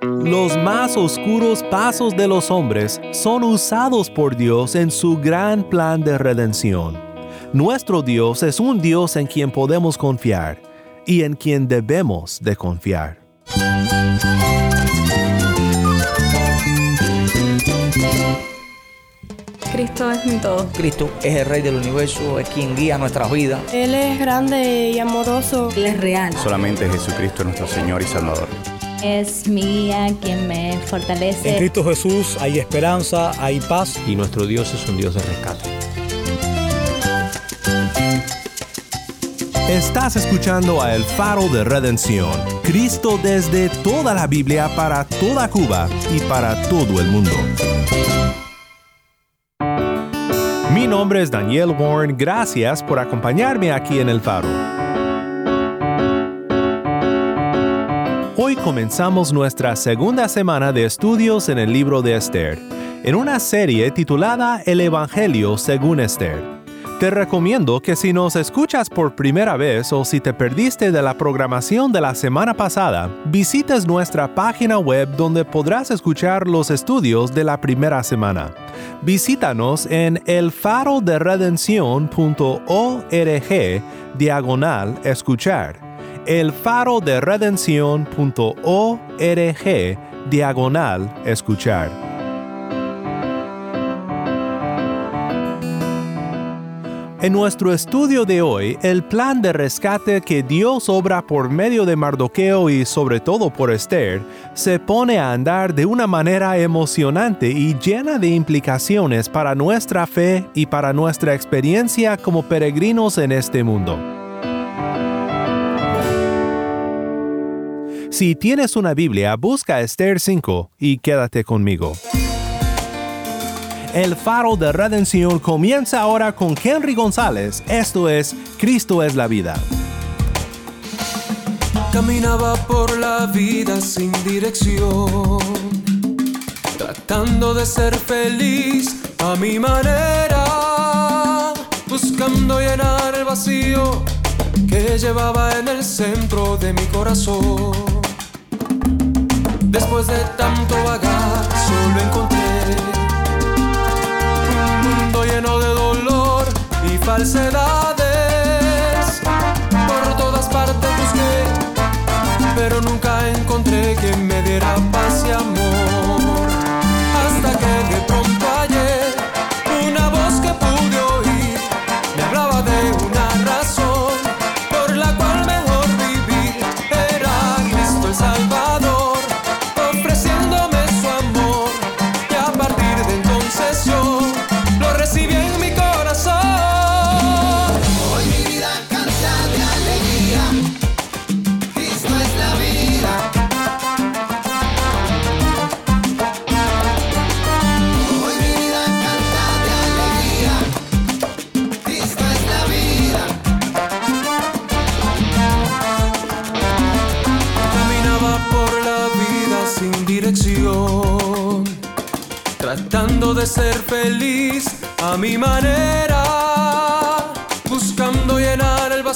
Los más oscuros pasos de los hombres son usados por Dios en su gran plan de redención. Nuestro Dios es un Dios en quien podemos confiar y en quien debemos de confiar. Cristo es mi todo. Cristo es el Rey del universo, es quien guía nuestras vidas. Él es grande y amoroso. Él es real. Solamente Jesucristo es nuestro Señor y Salvador. Es mi guía quien me fortalece. En Cristo Jesús hay esperanza, hay paz. Y nuestro Dios es un Dios de rescate. Estás escuchando a El Faro de Redención, Cristo desde toda la Biblia para toda Cuba y para todo el mundo. Mi nombre es Daniel Warren, gracias por acompañarme aquí en El Faro. Hoy comenzamos nuestra segunda semana de estudios en el libro de Esther, en una serie titulada El Evangelio según Esther. Te recomiendo que si nos escuchas por primera vez o si te perdiste de la programación de la semana pasada, visites nuestra página web donde podrás escuchar los estudios de la primera semana. Visítanos en elfaroderedención.org diagonal escuchar. elfaroderedención.org diagonal escuchar. En nuestro estudio de hoy, el plan de rescate que Dios obra por medio de Mardoqueo y sobre todo por Esther, se pone a andar de una manera emocionante y llena de implicaciones para nuestra fe y para nuestra experiencia como peregrinos en este mundo. Si tienes una Biblia, busca Esther 5 y quédate conmigo. El faro de redención comienza ahora con Henry González. Esto es Cristo es la vida. Caminaba por la vida sin dirección, tratando de ser feliz a mi manera, buscando llenar el vacío que llevaba en el centro de mi corazón. Después de tanto vagar, solo encontré lleno de dolor y falsedades.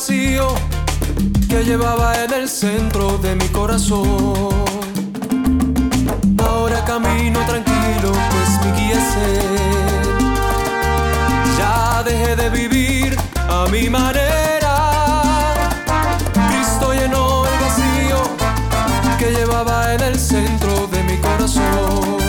Que llevaba en el centro de mi corazón. Ahora camino tranquilo, pues mi guía es Él. Ya dejé de vivir a mi manera. Cristo llenó el vacío que llevaba en el centro de mi corazón.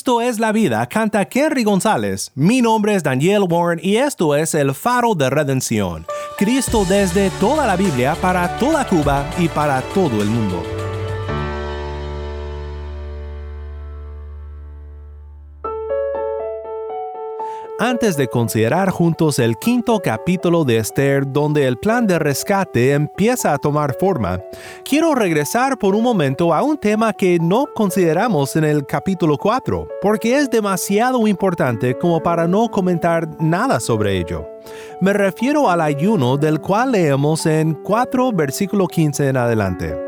Cristo es la vida, canta Kerry González. Mi nombre es Daniel Warren y esto es El Faro de Redención. Cristo desde toda la Biblia para toda Cuba y para todo el mundo. Antes de considerar juntos el quinto capítulo de Esther donde el plan de rescate empieza a tomar forma, quiero regresar por un momento a un tema que no consideramos en el capítulo 4, porque es demasiado importante como para no comentar nada sobre ello. Me refiero al ayuno del cual leemos en 4 versículo 15 en adelante.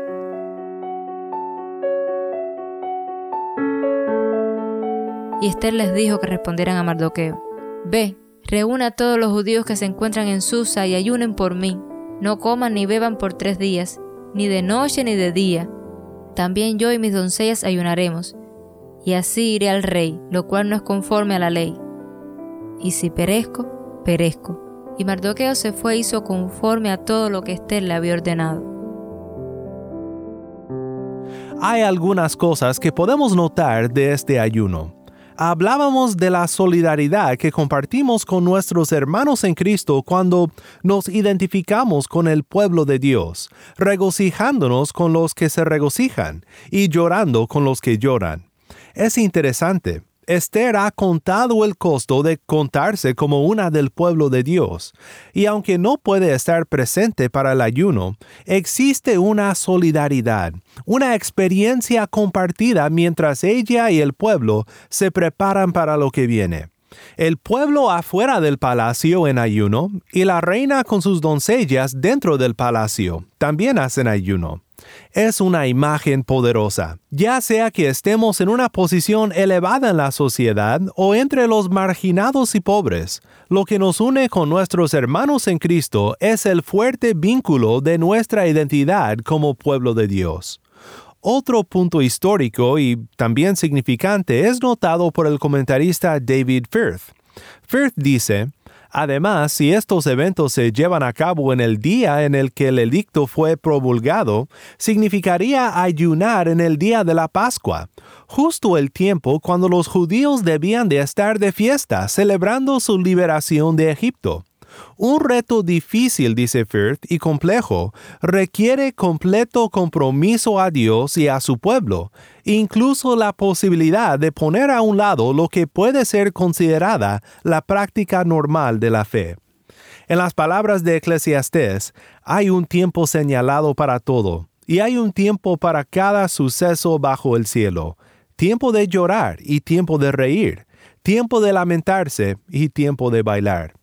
Y Esther les dijo que respondieran a Mardoqueo Ve, reúna a todos los judíos que se encuentran en Susa y ayunen por mí. No coman ni beban por tres días, ni de noche ni de día. También yo y mis doncellas ayunaremos. Y así iré al rey, lo cual no es conforme a la ley. Y si perezco, perezco. Y Mardoqueo se fue e hizo conforme a todo lo que Esther le había ordenado. Hay algunas cosas que podemos notar de este ayuno hablábamos de la solidaridad que compartimos con nuestros hermanos en Cristo cuando nos identificamos con el pueblo de Dios, regocijándonos con los que se regocijan y llorando con los que lloran. Es interesante, Esther ha contado el costo de contarse como una del pueblo de Dios, y aunque no puede estar presente para el ayuno, existe una solidaridad, una experiencia compartida mientras ella y el pueblo se preparan para lo que viene. El pueblo afuera del palacio en ayuno y la reina con sus doncellas dentro del palacio también hacen ayuno es una imagen poderosa, ya sea que estemos en una posición elevada en la sociedad o entre los marginados y pobres. Lo que nos une con nuestros hermanos en Cristo es el fuerte vínculo de nuestra identidad como pueblo de Dios. Otro punto histórico y también significante es notado por el comentarista David Firth. Firth dice, Además, si estos eventos se llevan a cabo en el día en el que el edicto fue promulgado, significaría ayunar en el día de la Pascua, justo el tiempo cuando los judíos debían de estar de fiesta celebrando su liberación de Egipto. Un reto difícil, dice Firth, y complejo, requiere completo compromiso a Dios y a su pueblo, incluso la posibilidad de poner a un lado lo que puede ser considerada la práctica normal de la fe. En las palabras de Eclesiastés, hay un tiempo señalado para todo, y hay un tiempo para cada suceso bajo el cielo, tiempo de llorar y tiempo de reír, tiempo de lamentarse y tiempo de bailar.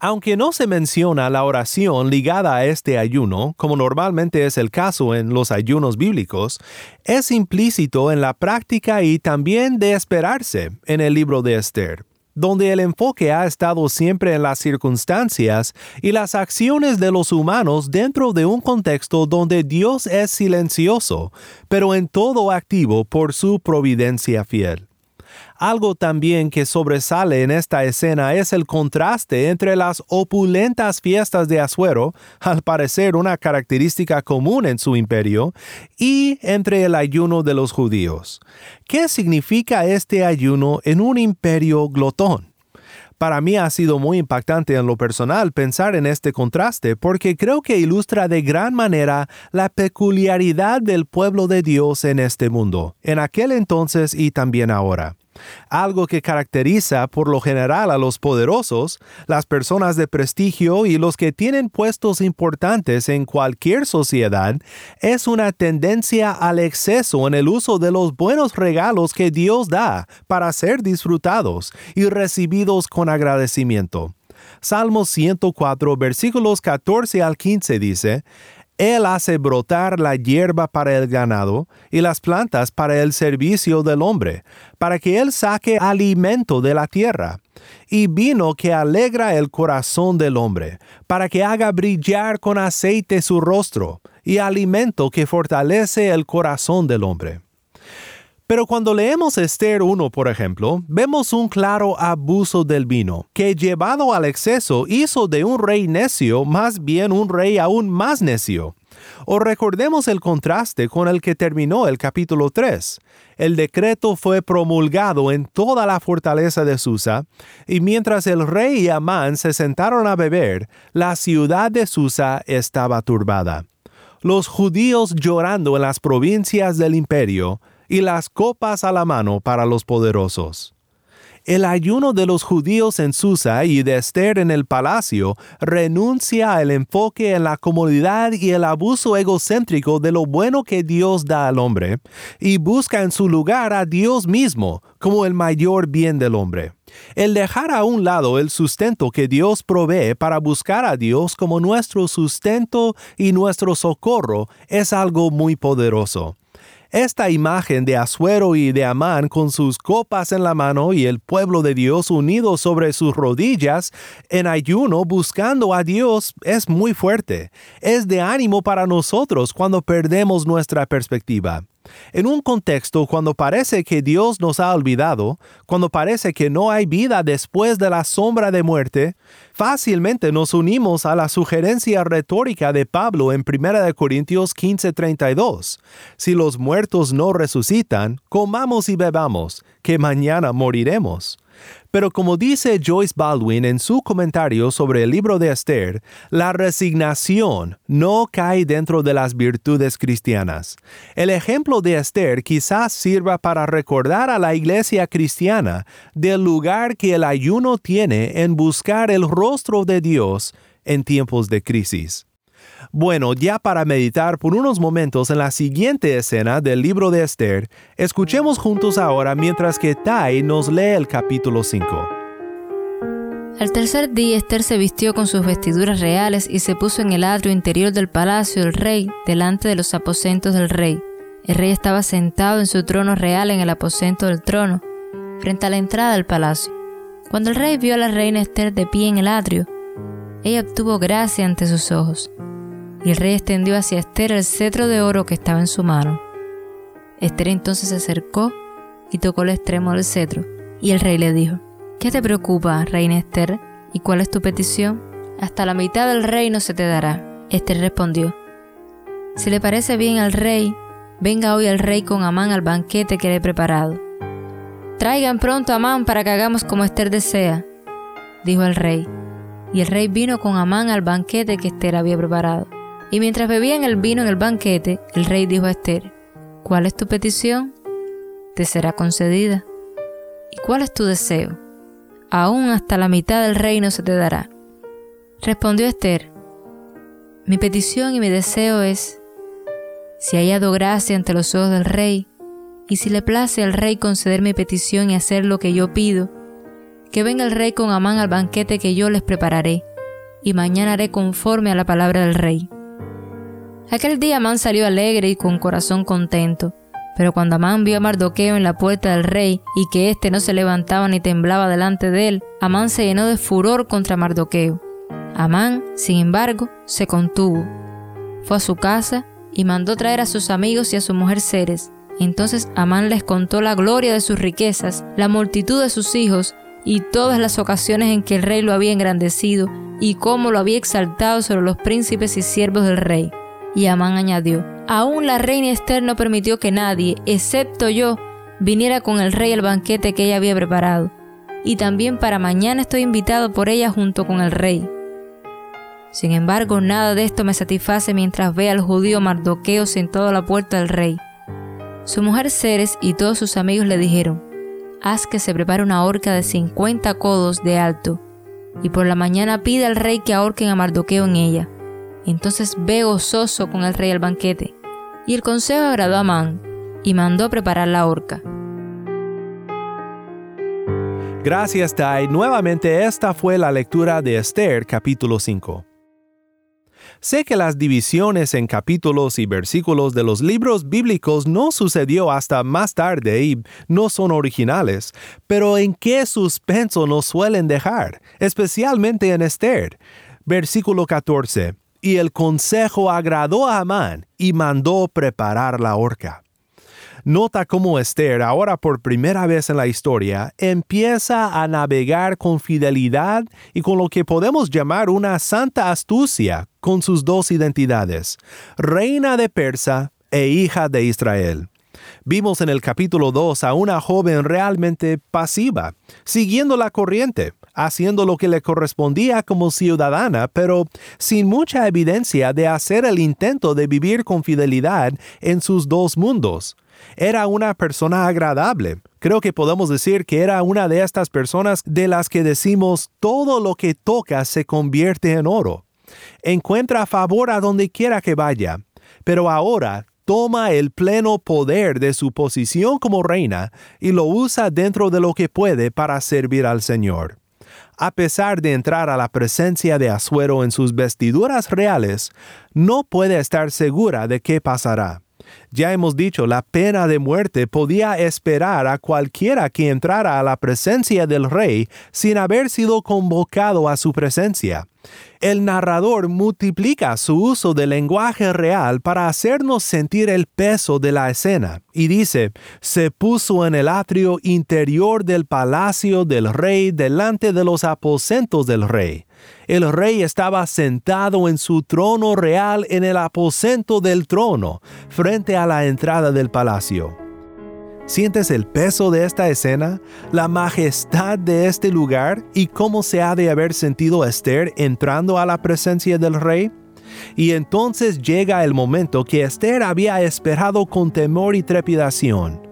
Aunque no se menciona la oración ligada a este ayuno, como normalmente es el caso en los ayunos bíblicos, es implícito en la práctica y también de esperarse en el libro de Esther donde el enfoque ha estado siempre en las circunstancias y las acciones de los humanos dentro de un contexto donde Dios es silencioso, pero en todo activo por su providencia fiel. Algo también que sobresale en esta escena es el contraste entre las opulentas fiestas de Asuero, al parecer una característica común en su imperio, y entre el ayuno de los judíos. ¿Qué significa este ayuno en un imperio glotón? Para mí ha sido muy impactante en lo personal pensar en este contraste porque creo que ilustra de gran manera la peculiaridad del pueblo de Dios en este mundo, en aquel entonces y también ahora. Algo que caracteriza por lo general a los poderosos, las personas de prestigio y los que tienen puestos importantes en cualquier sociedad es una tendencia al exceso en el uso de los buenos regalos que Dios da para ser disfrutados y recibidos con agradecimiento. Salmo 104 versículos 14 al 15 dice, él hace brotar la hierba para el ganado y las plantas para el servicio del hombre, para que Él saque alimento de la tierra, y vino que alegra el corazón del hombre, para que haga brillar con aceite su rostro, y alimento que fortalece el corazón del hombre. Pero cuando leemos Esther 1, por ejemplo, vemos un claro abuso del vino, que llevado al exceso hizo de un rey necio más bien un rey aún más necio. O recordemos el contraste con el que terminó el capítulo 3. El decreto fue promulgado en toda la fortaleza de Susa, y mientras el rey y Amán se sentaron a beber, la ciudad de Susa estaba turbada. Los judíos llorando en las provincias del imperio, y las copas a la mano para los poderosos. El ayuno de los judíos en Susa y de Esther en el palacio renuncia al enfoque en la comodidad y el abuso egocéntrico de lo bueno que Dios da al hombre y busca en su lugar a Dios mismo como el mayor bien del hombre. El dejar a un lado el sustento que Dios provee para buscar a Dios como nuestro sustento y nuestro socorro es algo muy poderoso. Esta imagen de Asuero y de Amán con sus copas en la mano y el pueblo de Dios unido sobre sus rodillas en ayuno buscando a Dios es muy fuerte. Es de ánimo para nosotros cuando perdemos nuestra perspectiva. En un contexto cuando parece que Dios nos ha olvidado, cuando parece que no hay vida después de la sombra de muerte, fácilmente nos unimos a la sugerencia retórica de Pablo en 1 Corintios 15:32. Si los muertos no resucitan, comamos y bebamos, que mañana moriremos. Pero como dice Joyce Baldwin en su comentario sobre el libro de Esther, la resignación no cae dentro de las virtudes cristianas. El ejemplo de Esther quizás sirva para recordar a la iglesia cristiana del lugar que el ayuno tiene en buscar el rostro de Dios en tiempos de crisis. Bueno, ya para meditar por unos momentos en la siguiente escena del libro de Esther, escuchemos juntos ahora mientras que Tai nos lee el capítulo 5. Al tercer día Esther se vistió con sus vestiduras reales y se puso en el atrio interior del palacio del rey, delante de los aposentos del rey. El rey estaba sentado en su trono real en el aposento del trono, frente a la entrada del palacio. Cuando el rey vio a la reina Esther de pie en el atrio, ella obtuvo gracia ante sus ojos. Y el rey extendió hacia Esther el cetro de oro que estaba en su mano. Esther entonces se acercó y tocó el extremo del cetro. Y el rey le dijo, ¿Qué te preocupa, reina Esther? ¿Y cuál es tu petición? Hasta la mitad del reino se te dará. Esther respondió, Si le parece bien al rey, venga hoy el rey con Amán al banquete que le he preparado. Traigan pronto a Amán para que hagamos como Esther desea, dijo el rey. Y el rey vino con Amán al banquete que Esther había preparado. Y mientras bebían el vino en el banquete, el rey dijo a Esther, ¿cuál es tu petición? Te será concedida. ¿Y cuál es tu deseo? Aún hasta la mitad del reino se te dará. Respondió Esther, mi petición y mi deseo es, si hallado gracia ante los ojos del rey, y si le place al rey conceder mi petición y hacer lo que yo pido, que venga el rey con Amán al banquete que yo les prepararé, y mañana haré conforme a la palabra del rey. Aquel día Amán salió alegre y con corazón contento. Pero cuando Amán vio a Mardoqueo en la puerta del rey y que éste no se levantaba ni temblaba delante de él, Amán se llenó de furor contra Mardoqueo. Amán, sin embargo, se contuvo. Fue a su casa y mandó traer a sus amigos y a su mujer Ceres. Entonces Amán les contó la gloria de sus riquezas, la multitud de sus hijos y todas las ocasiones en que el rey lo había engrandecido y cómo lo había exaltado sobre los príncipes y siervos del rey. Y Amán añadió, aún la reina Esther no permitió que nadie, excepto yo, viniera con el rey al banquete que ella había preparado. Y también para mañana estoy invitado por ella junto con el rey. Sin embargo, nada de esto me satisface mientras ve al judío Mardoqueo sentado a la puerta del rey. Su mujer Ceres y todos sus amigos le dijeron, haz que se prepare una horca de cincuenta codos de alto, y por la mañana pide al rey que ahorquen a Mardoqueo en ella. Entonces ve gozoso con el rey al banquete. Y el consejo agradó a Amán, y mandó preparar la horca. Gracias, Tai. Nuevamente esta fue la lectura de Esther capítulo 5. Sé que las divisiones en capítulos y versículos de los libros bíblicos no sucedió hasta más tarde y no son originales, pero ¿en qué suspenso nos suelen dejar? Especialmente en Esther. Versículo 14. Y el consejo agradó a Amán y mandó preparar la horca. Nota cómo Esther, ahora por primera vez en la historia, empieza a navegar con fidelidad y con lo que podemos llamar una santa astucia con sus dos identidades, reina de Persa e hija de Israel. Vimos en el capítulo 2 a una joven realmente pasiva, siguiendo la corriente, haciendo lo que le correspondía como ciudadana, pero sin mucha evidencia de hacer el intento de vivir con fidelidad en sus dos mundos. Era una persona agradable. Creo que podemos decir que era una de estas personas de las que decimos todo lo que toca se convierte en oro. Encuentra favor a donde quiera que vaya, pero ahora toma el pleno poder de su posición como reina y lo usa dentro de lo que puede para servir al Señor. A pesar de entrar a la presencia de Asuero en sus vestiduras reales, no puede estar segura de qué pasará. Ya hemos dicho, la pena de muerte podía esperar a cualquiera que entrara a la presencia del rey sin haber sido convocado a su presencia. El narrador multiplica su uso del lenguaje real para hacernos sentir el peso de la escena y dice, se puso en el atrio interior del palacio del rey delante de los aposentos del rey. El rey estaba sentado en su trono real en el aposento del trono, frente a la entrada del palacio. ¿Sientes el peso de esta escena, la majestad de este lugar y cómo se ha de haber sentido Esther entrando a la presencia del rey? Y entonces llega el momento que Esther había esperado con temor y trepidación.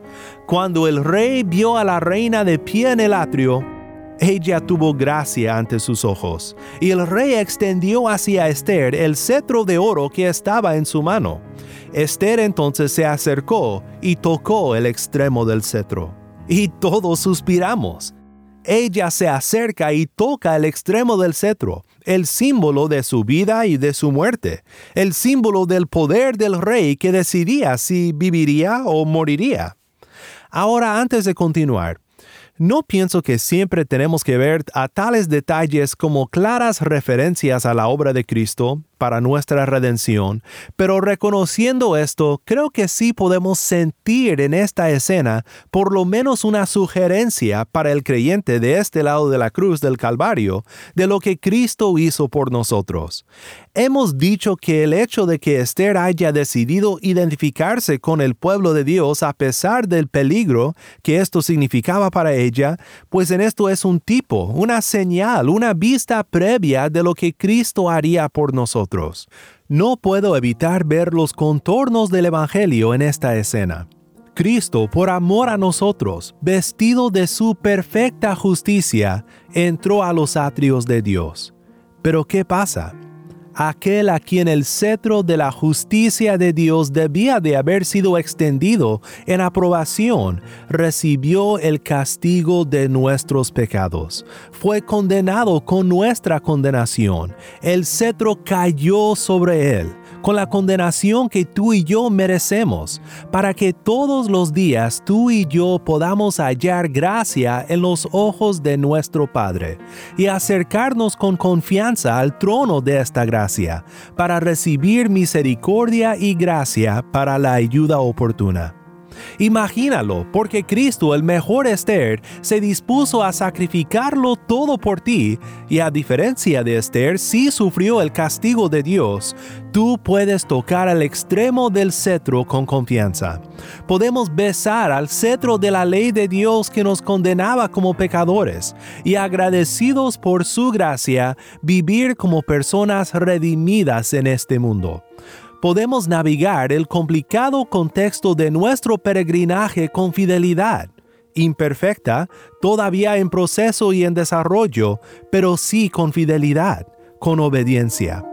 Cuando el rey vio a la reina de pie en el atrio, ella tuvo gracia ante sus ojos, y el rey extendió hacia Esther el cetro de oro que estaba en su mano. Esther entonces se acercó y tocó el extremo del cetro. Y todos suspiramos. Ella se acerca y toca el extremo del cetro, el símbolo de su vida y de su muerte, el símbolo del poder del rey que decidía si viviría o moriría. Ahora, antes de continuar, no pienso que siempre tenemos que ver a tales detalles como claras referencias a la obra de Cristo, para nuestra redención, pero reconociendo esto, creo que sí podemos sentir en esta escena por lo menos una sugerencia para el creyente de este lado de la cruz del Calvario de lo que Cristo hizo por nosotros. Hemos dicho que el hecho de que Esther haya decidido identificarse con el pueblo de Dios a pesar del peligro que esto significaba para ella, pues en esto es un tipo, una señal, una vista previa de lo que Cristo haría por nosotros. No puedo evitar ver los contornos del Evangelio en esta escena. Cristo, por amor a nosotros, vestido de su perfecta justicia, entró a los atrios de Dios. Pero ¿qué pasa? Aquel a quien el cetro de la justicia de Dios debía de haber sido extendido en aprobación, recibió el castigo de nuestros pecados. Fue condenado con nuestra condenación. El cetro cayó sobre él con la condenación que tú y yo merecemos, para que todos los días tú y yo podamos hallar gracia en los ojos de nuestro Padre y acercarnos con confianza al trono de esta gracia, para recibir misericordia y gracia para la ayuda oportuna. Imagínalo, porque Cristo, el mejor Esther, se dispuso a sacrificarlo todo por ti, y a diferencia de Esther, sí sufrió el castigo de Dios. Tú puedes tocar al extremo del cetro con confianza. Podemos besar al cetro de la ley de Dios que nos condenaba como pecadores, y agradecidos por su gracia, vivir como personas redimidas en este mundo podemos navegar el complicado contexto de nuestro peregrinaje con fidelidad, imperfecta, todavía en proceso y en desarrollo, pero sí con fidelidad, con obediencia.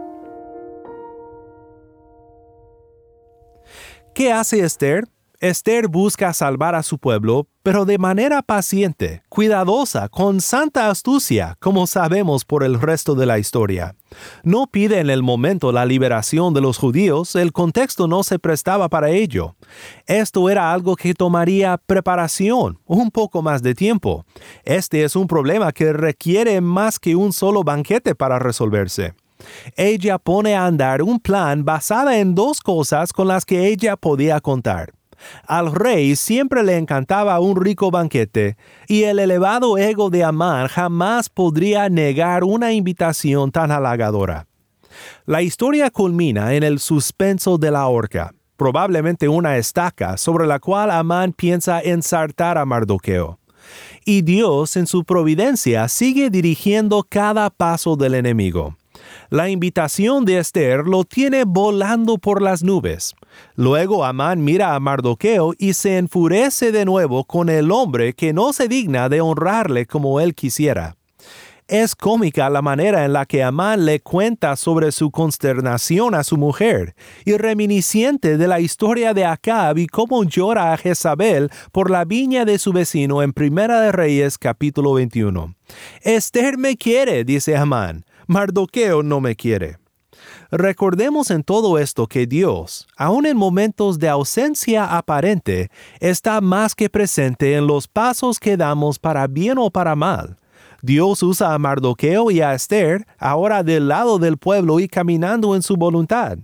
¿Qué hace Esther? Esther busca salvar a su pueblo, pero de manera paciente, cuidadosa, con santa astucia, como sabemos por el resto de la historia. No pide en el momento la liberación de los judíos, el contexto no se prestaba para ello. Esto era algo que tomaría preparación, un poco más de tiempo. Este es un problema que requiere más que un solo banquete para resolverse ella pone a andar un plan basada en dos cosas con las que ella podía contar Al rey siempre le encantaba un rico banquete, y el elevado ego de Amán jamás podría negar una invitación tan halagadora. La historia culmina en el suspenso de la horca, probablemente una estaca sobre la cual Amán piensa ensartar a Mardoqueo. Y Dios en su providencia sigue dirigiendo cada paso del enemigo. La invitación de Esther lo tiene volando por las nubes. Luego Amán mira a Mardoqueo y se enfurece de nuevo con el hombre que no se digna de honrarle como él quisiera. Es cómica la manera en la que Amán le cuenta sobre su consternación a su mujer, y reminisciente de la historia de Acab y cómo llora a Jezabel por la viña de su vecino en Primera de Reyes capítulo 21. Esther me quiere, dice Amán, Mardoqueo no me quiere. Recordemos en todo esto que Dios, aun en momentos de ausencia aparente, está más que presente en los pasos que damos para bien o para mal. Dios usa a Mardoqueo y a Esther ahora del lado del pueblo y caminando en su voluntad.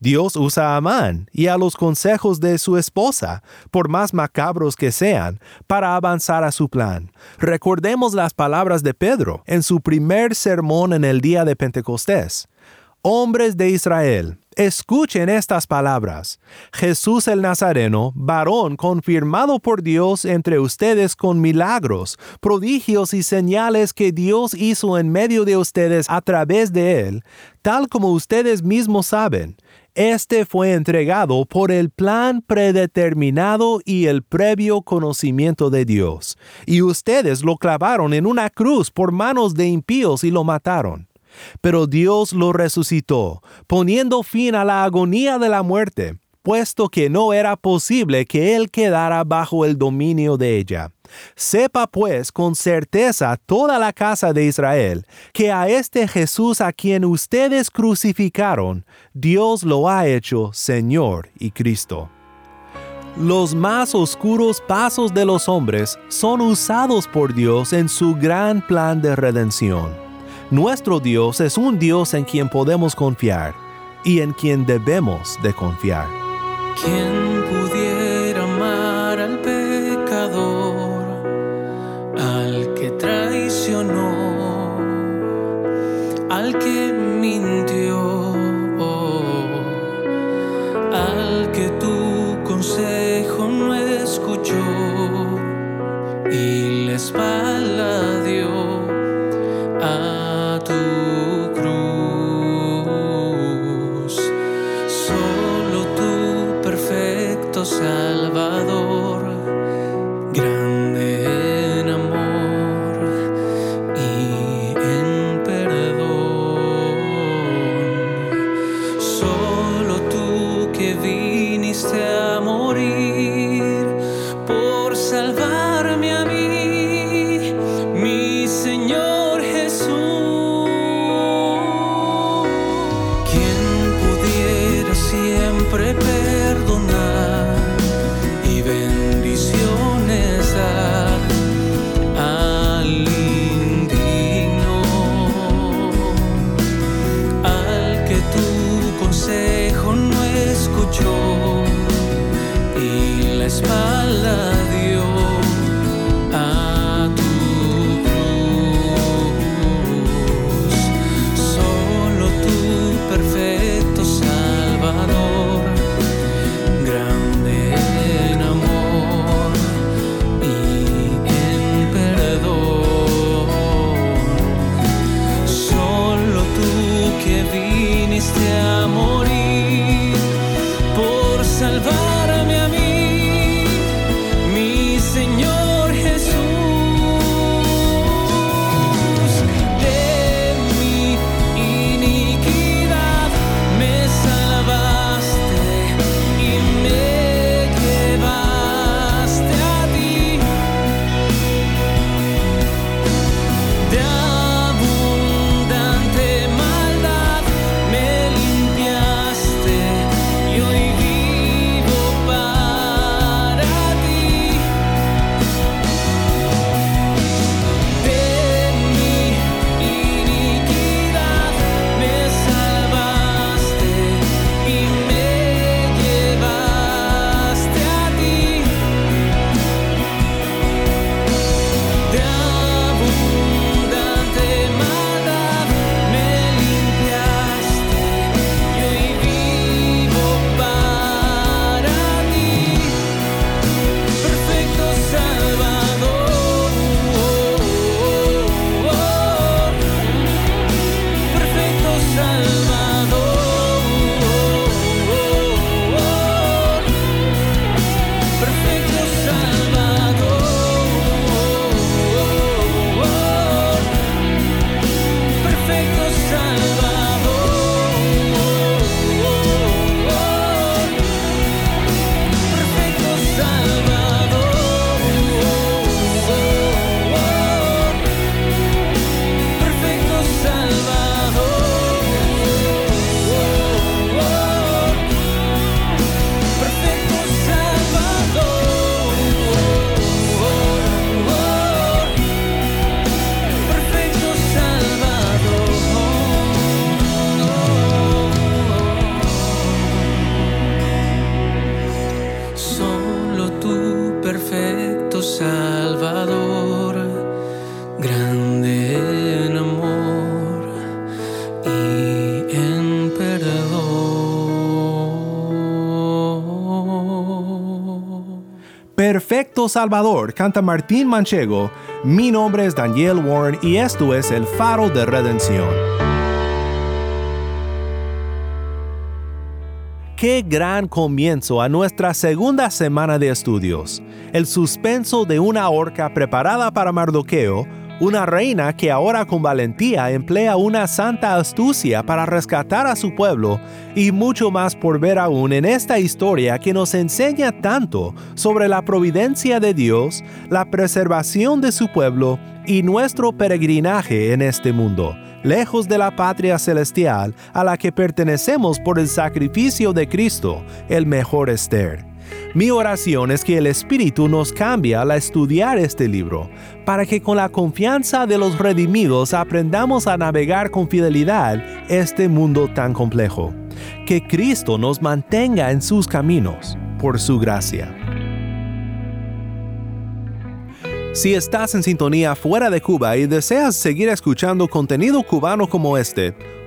Dios usa a Amán y a los consejos de su esposa, por más macabros que sean, para avanzar a su plan. Recordemos las palabras de Pedro en su primer sermón en el día de Pentecostés. Hombres de Israel, escuchen estas palabras. Jesús el Nazareno, varón confirmado por Dios entre ustedes con milagros, prodigios y señales que Dios hizo en medio de ustedes a través de él, tal como ustedes mismos saben. Este fue entregado por el plan predeterminado y el previo conocimiento de Dios, y ustedes lo clavaron en una cruz por manos de impíos y lo mataron. Pero Dios lo resucitó, poniendo fin a la agonía de la muerte, puesto que no era posible que él quedara bajo el dominio de ella. Sepa pues con certeza toda la casa de Israel que a este Jesús a quien ustedes crucificaron, Dios lo ha hecho Señor y Cristo. Los más oscuros pasos de los hombres son usados por Dios en su gran plan de redención. Nuestro Dios es un Dios en quien podemos confiar y en quien debemos de confiar. ¿Quién Salvador, Salvador, canta Martín Manchego. Mi nombre es Daniel Warren y esto es El Faro de Redención. Qué gran comienzo a nuestra segunda semana de estudios. El suspenso de una horca preparada para Mardoqueo una reina que ahora con valentía emplea una santa astucia para rescatar a su pueblo y mucho más por ver aún en esta historia que nos enseña tanto sobre la providencia de Dios, la preservación de su pueblo y nuestro peregrinaje en este mundo, lejos de la patria celestial a la que pertenecemos por el sacrificio de Cristo, el mejor Esther. Mi oración es que el Espíritu nos cambie al estudiar este libro, para que con la confianza de los redimidos aprendamos a navegar con fidelidad este mundo tan complejo. Que Cristo nos mantenga en sus caminos, por su gracia. Si estás en sintonía fuera de Cuba y deseas seguir escuchando contenido cubano como este,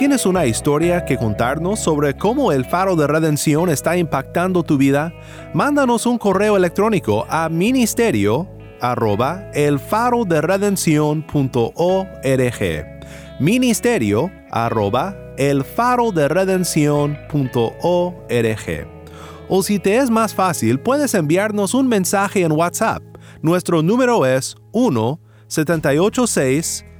¿Tienes una historia que contarnos sobre cómo el faro de redención está impactando tu vida? Mándanos un correo electrónico a ministerio arroba Ministerio arroba O si te es más fácil, puedes enviarnos un mensaje en WhatsApp. Nuestro número es 1 786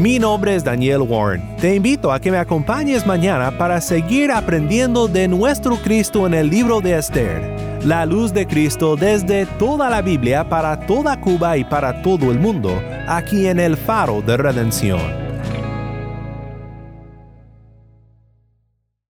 Mi nombre es Daniel Warren. Te invito a que me acompañes mañana para seguir aprendiendo de nuestro Cristo en el libro de Esther, la luz de Cristo desde toda la Biblia para toda Cuba y para todo el mundo, aquí en el faro de redención.